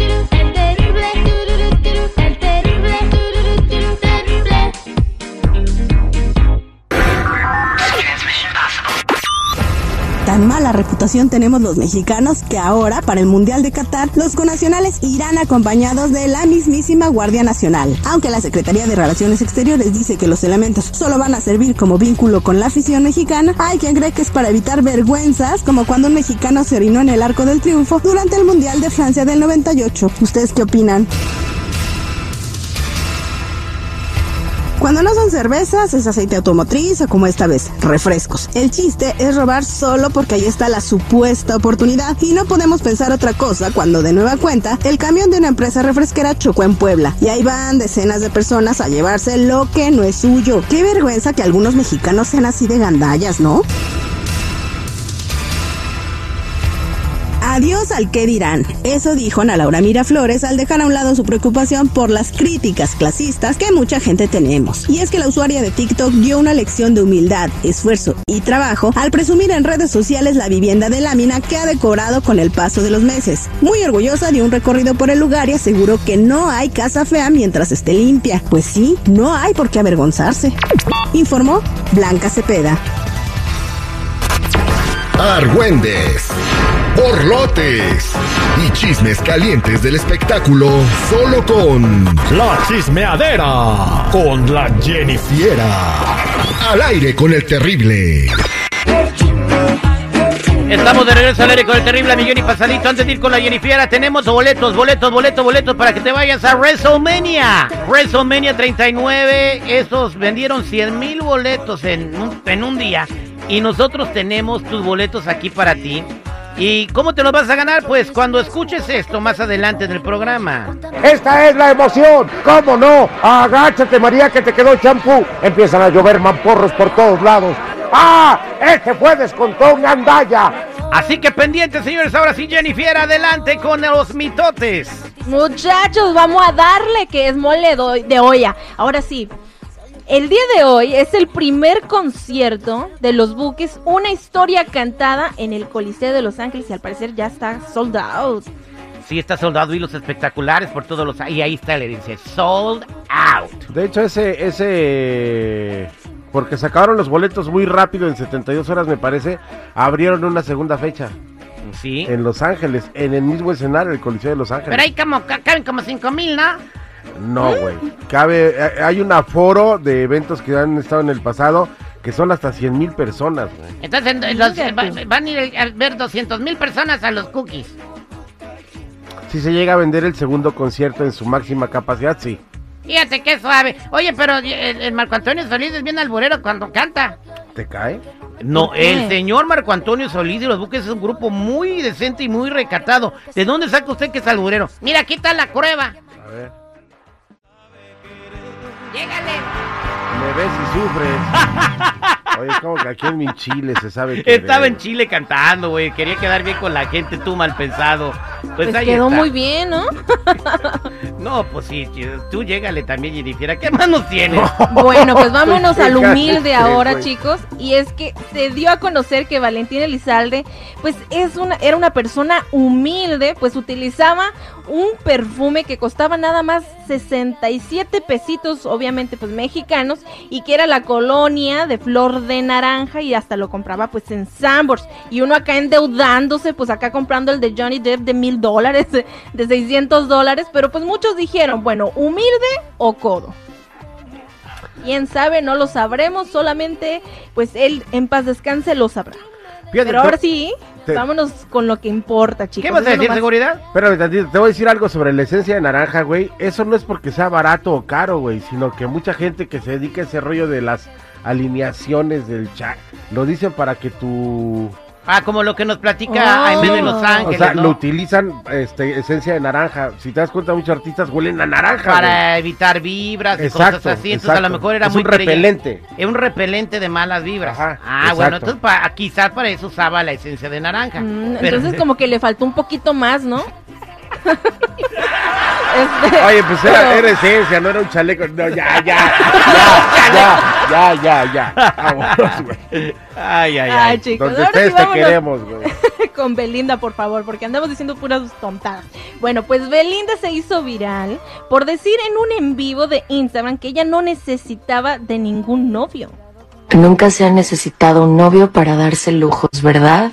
do do do. Reputación tenemos los mexicanos que ahora, para el Mundial de Qatar, los conacionales irán acompañados de la mismísima Guardia Nacional. Aunque la Secretaría de Relaciones Exteriores dice que los elementos solo van a servir como vínculo con la afición mexicana, hay quien cree que es para evitar vergüenzas, como cuando un mexicano se orinó en el Arco del Triunfo durante el Mundial de Francia del 98. ¿Ustedes qué opinan? Cuando no son cervezas, es aceite automotriz o como esta vez, refrescos. El chiste es robar solo porque ahí está la supuesta oportunidad y no podemos pensar otra cosa cuando de nueva cuenta el camión de una empresa refresquera chocó en Puebla y ahí van decenas de personas a llevarse lo que no es suyo. Qué vergüenza que algunos mexicanos sean así de gandallas, ¿no? Adiós al qué dirán. Eso dijo Ana Laura Miraflores al dejar a un lado su preocupación por las críticas clasistas que mucha gente tenemos. Y es que la usuaria de TikTok dio una lección de humildad, esfuerzo y trabajo al presumir en redes sociales la vivienda de lámina que ha decorado con el paso de los meses. Muy orgullosa dio un recorrido por el lugar y aseguró que no hay casa fea mientras esté limpia. Pues sí, no hay por qué avergonzarse. Informó Blanca Cepeda. Argüendes, borlotes y chismes calientes del espectáculo solo con La chismeadera con la Jennifiera. Al aire con el terrible. Estamos de regreso al aire con el terrible millón y pasadito. Antes de ir con la Jennifiera, tenemos boletos, boletos, boletos, boletos para que te vayas a WrestleMania. WrestleMania 39. Esos vendieron 100 mil boletos en en un día. Y nosotros tenemos tus boletos aquí para ti. ¿Y cómo te los vas a ganar? Pues cuando escuches esto más adelante en el programa. Esta es la emoción, ¿cómo no? Agáchate María que te quedó champú. Empiezan a llover mamporros por todos lados. ¡Ah! Este fue descontón Gandaya. Así que pendientes, señores. Ahora sí, Jennifer, adelante con los mitotes. Muchachos, vamos a darle que es mole do- de olla. Ahora sí. El día de hoy es el primer concierto de los Buques, una historia cantada en el Coliseo de Los Ángeles y al parecer ya está sold out. Sí, está soldado y los espectaculares por todos los... Y ahí está, le dice, sold out. De hecho, ese, ese, porque sacaron los boletos muy rápido en 72 horas, me parece, abrieron una segunda fecha Sí. en Los Ángeles, en el mismo escenario, el Coliseo de Los Ángeles. Pero ahí como, ca- caben como cinco mil, ¿no? No, güey. Cabe, eh, hay un aforo de eventos que han estado en el pasado que son hasta 100 mil personas, güey. Entonces los- va- van a ir a ver 200 mil personas a los cookies. Si se llega a vender el segundo concierto en su máxima capacidad, sí. Fíjate qué suave. Oye, pero el, el Marco Antonio Solís es bien alburero cuando canta. ¿Te cae? No, el señor Marco Antonio Solís de los Buques es un grupo muy decente y muy recatado. ¿De dónde saca usted que es alburero? Mira, aquí está la prueba. A ver. Llégale. Me ves y sufres. Oye, es como que aquí en mi Chile se sabe que. Estaba en Chile cantando, güey. Quería quedar bien con la gente, tú mal pensado. Pues, Pues quedó está. muy bien, ¿no? No, pues sí, tú llégale también, Jennifer. ¿Qué más nos tienes? Bueno, pues vámonos al humilde Fíjate, ahora, chicos. Y es que se dio a conocer que Valentín Elizalde, pues es una, era una persona humilde, pues utilizaba un perfume que costaba nada más 67 pesitos, obviamente pues mexicanos, y que era la colonia de flor de naranja y hasta lo compraba pues en Sambors. Y uno acá endeudándose, pues acá comprando el de Johnny Depp de mil dólares, de, de 600 dólares, pero pues muchos dijeron, bueno, humilde o codo. Quién sabe, no lo sabremos, solamente pues él en paz descanse lo sabrá. Fíjate, Pero ahora sí, te- vámonos con lo que importa, chicos. ¿Qué vas a decir, nomás. seguridad? Tantito, te voy a decir algo sobre la esencia de naranja, güey. Eso no es porque sea barato o caro, güey, sino que mucha gente que se dedica a ese rollo de las alineaciones del chat lo dicen para que tu Ah, como lo que nos platica Oh. Aime de Los Ángeles, O sea, ¿no? lo utilizan este, esencia de naranja. Si te das cuenta, muchos artistas huelen a naranja. Para evitar vibras y Exacto, cosas así. Entonces, a lo mejor era Es muy un repelente. Es un repelente de malas vibras. Ajá, ah, exacto. bueno, entonces pa- quizás para eso usaba la esencia de naranja. Mm, Pero- entonces como que le faltó un poquito más, ¿no? Este, Oye, pues era, pero- era esencia, no era un chaleco. No, ya, ya. Ya, ya, ya, ya, ya. Vámonos, güey. Ay, ay, Ay, ay. chicos, sí te queremos, güey. con Belinda, por favor, porque andamos diciendo puras tontadas. Bueno, pues Belinda se hizo viral por decir en un en vivo de Instagram que ella no necesitaba de ningún novio. Nunca se ha necesitado un novio para darse lujos, ¿verdad?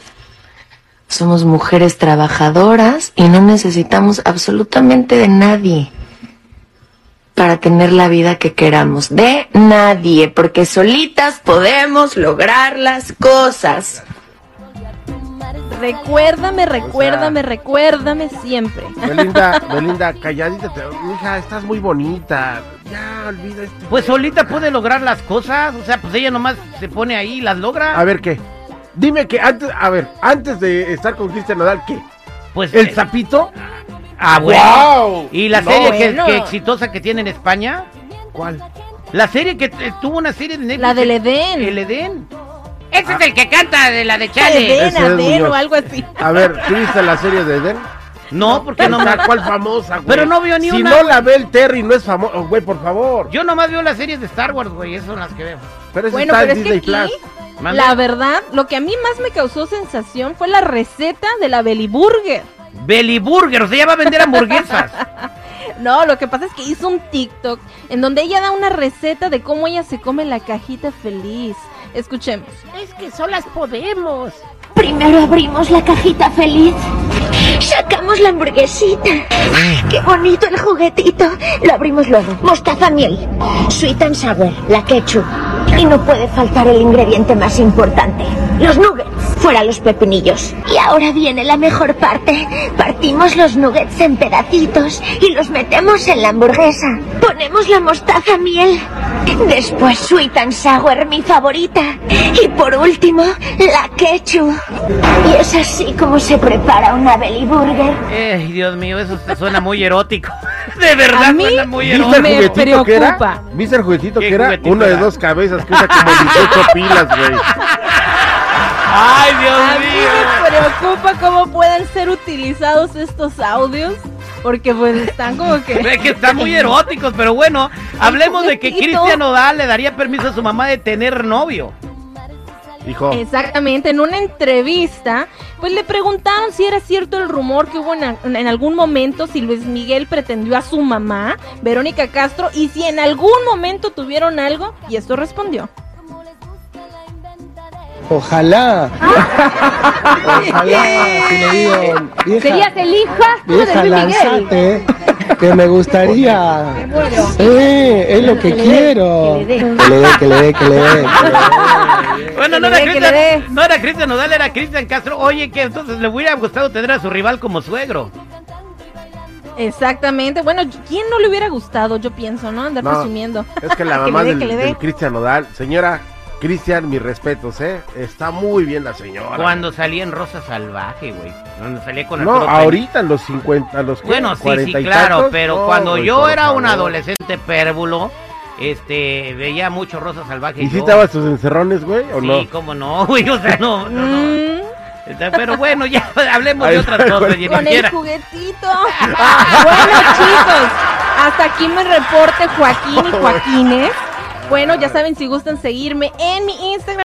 Somos mujeres trabajadoras y no necesitamos absolutamente de nadie para tener la vida que queramos. De nadie, porque solitas podemos lograr las cosas. Recuérdame, recuérdame, recuérdame siempre. Belinda, Belinda, calladita. te- Mija, estás muy bonita. Ya, olvida este. Pues solita puede lograr las cosas. O sea, pues ella nomás se pone ahí y las logra. A ver, ¿qué? Dime que antes, a ver, antes de estar con Cristian Nodal, ¿qué? pues ¿El eh, sapito? Ah, bueno. ¡Guau! ¿Y la No, serie que, que exitosa que tiene en España? ¿Cuál? La serie que eh, tuvo una serie de Netflix. La del Edén. El Edén. Ese es el que canta de la de Chale. Edén, Muñoz. o algo así. A ver, ¿tú viste la serie de Eden? No, porque no me... ¿Cuál famosa, güey? Pero no vio ni si una, no güey. la ve el Terry, no es famoso. Güey, por favor. Yo nomás veo las series de Star Wars, güey. Esas son las que veo. Pero eso Bueno, está pero en es que Disney aquí, Plus. La verdad, lo que a mí más me causó sensación fue la receta de la Belly Burger. Belly Burger, o sea, ella va a vender hamburguesas. No, lo que pasa es que hizo un TikTok en donde ella da una receta de cómo ella se come la cajita feliz. Escuchemos. Es que solas podemos. Primero abrimos la cajita feliz. Sacamos la hamburguesita. ¡Qué bonito el juguetito! Lo abrimos luego. Mostaza miel. Sweet and sour, la ketchup. Y no puede faltar el ingrediente más importante. Los nuggets. Fuera los pepinillos. Y ahora viene la mejor parte. Partimos los nuggets en pedacitos y los metemos en la hamburguesa. Ponemos la mostaza miel. Después sweet and sour, mi favorita. Y por último, la ketchup. Y es así como se prepara una belly burger. Ay, Dios mío, eso suena muy erótico. De verdad A mí suena muy ¿Viste el erótico. me juguetito que era? ¿Viste el juguetito ¿Qué que era? juguetito Uno de era? dos cabezas que usa como 18 pilas, güey. Ay, Dios A mí me preocupa cómo pueden ser utilizados estos audios. Porque pues están como que... Es que están muy eróticos, pero bueno, hablemos de que. Cristian Odal le daría permiso a su mamá de tener novio. Hijo, Exactamente, en una entrevista, pues le preguntaron si era cierto el rumor que hubo en, en algún momento si Luis Miguel pretendió a su mamá, Verónica Castro, y si en algún momento tuvieron algo, y esto respondió. Ojalá. Ojalá, si le digo, vieja, Serías el hijastro de vieja, Luis Miguel. lanzate, que me gustaría. Eh, es lo que quiero. que le dé. Que le dé, que le dé, que le dé. Bueno, no le era, le Cristian, no era Cristian Nodal, era Cristian Castro. Oye, que entonces le hubiera gustado tener a su rival como suegro. Exactamente, bueno, ¿quién no le hubiera gustado? Yo pienso, ¿no? Andar No, presumiendo. es que la Que mamá le del, que le del Cristian Nodal, señora Cristian, mis respetos, ¿eh? Está muy bien la señora. Cuando salía en Rosa Salvaje, güey. Cuando salía con No, Arturo Pérez. ahorita en los 50, a los. Bueno, sí, sí, 40 y claro, tantos, pero no, cuando güey, yo era un favor. adolescente pérvulo, este, veía mucho Rosa Salvaje. ¿Y si dabas tus encerrones, güey, o Sí, no? cómo no, güey, o sea, no, no, no. Mm, Está- Pero bueno, ya hablemos de otras cosas, con- el juguetito. bueno, chicos, hasta aquí mi reporte, Joaquín y Joaquines. Bueno, ya saben, si gustan seguirme en mi Instagram.